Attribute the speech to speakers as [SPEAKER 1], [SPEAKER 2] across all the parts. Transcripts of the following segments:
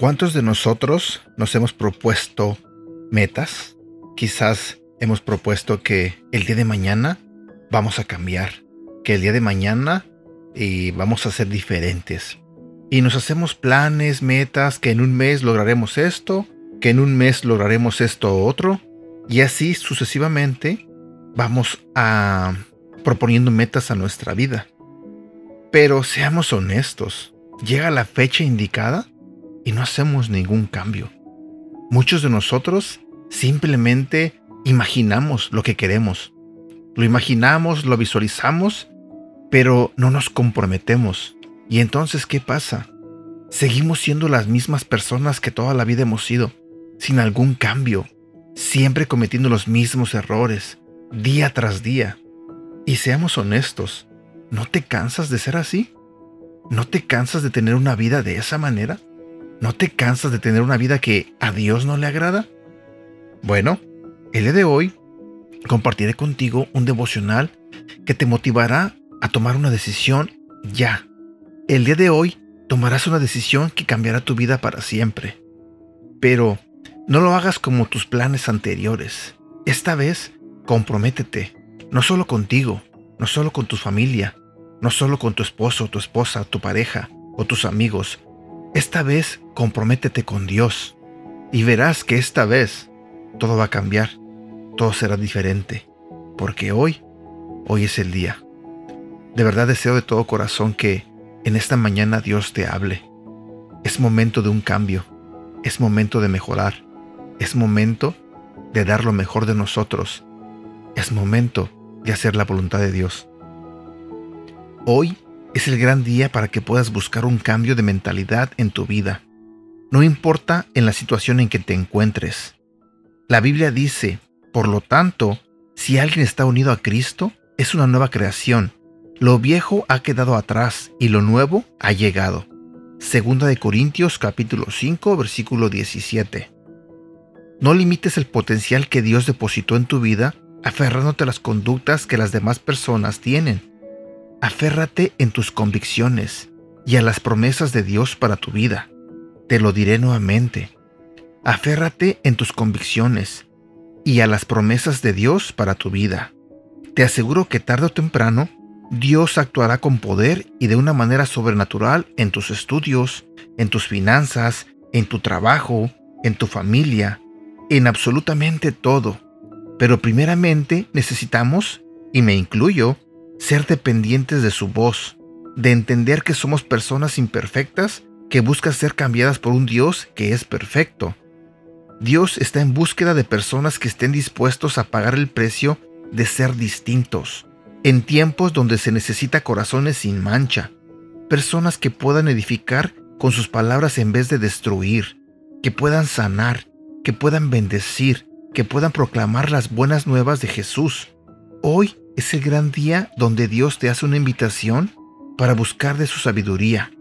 [SPEAKER 1] ¿Cuántos de nosotros nos hemos propuesto metas? Quizás hemos propuesto que el día de mañana vamos a cambiar, que el día de mañana y vamos a ser diferentes. Y nos hacemos planes, metas, que en un mes lograremos esto, que en un mes lograremos esto otro, y así sucesivamente vamos a proponiendo metas a nuestra vida. Pero seamos honestos, llega la fecha indicada y no hacemos ningún cambio. Muchos de nosotros simplemente imaginamos lo que queremos. Lo imaginamos, lo visualizamos pero no nos comprometemos. ¿Y entonces qué pasa? Seguimos siendo las mismas personas que toda la vida hemos sido, sin algún cambio, siempre cometiendo los mismos errores, día tras día. Y seamos honestos, ¿no te cansas de ser así? ¿No te cansas de tener una vida de esa manera? ¿No te cansas de tener una vida que a Dios no le agrada? Bueno, el día de hoy compartiré contigo un devocional que te motivará a tomar una decisión ya. El día de hoy tomarás una decisión que cambiará tu vida para siempre. Pero no lo hagas como tus planes anteriores. Esta vez, comprométete, no solo contigo, no solo con tu familia, no solo con tu esposo, tu esposa, tu pareja o tus amigos. Esta vez, comprométete con Dios y verás que esta vez todo va a cambiar, todo será diferente, porque hoy, hoy es el día. De verdad deseo de todo corazón que en esta mañana Dios te hable. Es momento de un cambio, es momento de mejorar, es momento de dar lo mejor de nosotros, es momento de hacer la voluntad de Dios. Hoy es el gran día para que puedas buscar un cambio de mentalidad en tu vida. No importa en la situación en que te encuentres. La Biblia dice, por lo tanto, si alguien está unido a Cristo, es una nueva creación lo viejo ha quedado atrás y lo nuevo ha llegado. Segunda de Corintios capítulo 5 versículo 17. No limites el potencial que Dios depositó en tu vida aferrándote a las conductas que las demás personas tienen. Aférrate en tus convicciones y a las promesas de Dios para tu vida. Te lo diré nuevamente. Aférrate en tus convicciones y a las promesas de Dios para tu vida. Te aseguro que tarde o temprano Dios actuará con poder y de una manera sobrenatural en tus estudios, en tus finanzas, en tu trabajo, en tu familia, en absolutamente todo. Pero primeramente necesitamos, y me incluyo, ser dependientes de su voz, de entender que somos personas imperfectas que buscan ser cambiadas por un Dios que es perfecto. Dios está en búsqueda de personas que estén dispuestos a pagar el precio de ser distintos, en tiempos donde se necesita corazones sin mancha, personas que puedan edificar con sus palabras en vez de destruir, que puedan sanar, que puedan bendecir, que puedan proclamar las buenas nuevas de Jesús. Hoy es el gran día donde Dios te hace una invitación para buscar de su sabiduría.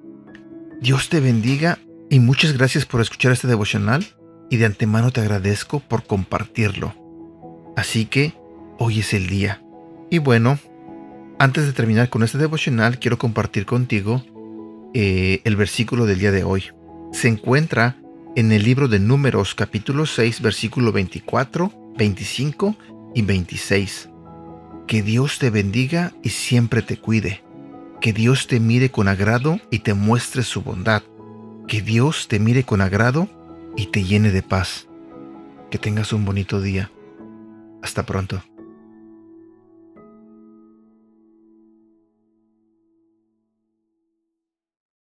[SPEAKER 1] Dios te bendiga y muchas gracias por escuchar este devocional y de antemano te agradezco por compartirlo. Así que hoy es el día. Y bueno, antes de terminar con este devocional, quiero compartir contigo eh, el versículo del día de hoy. Se encuentra en el libro de Números capítulo 6, versículo 24, 25 y 26. Que Dios te bendiga y siempre te cuide. Que Dios te mire con agrado y te muestre su bondad. Que Dios te mire con agrado y te llene de paz. Que tengas un bonito día. Hasta pronto.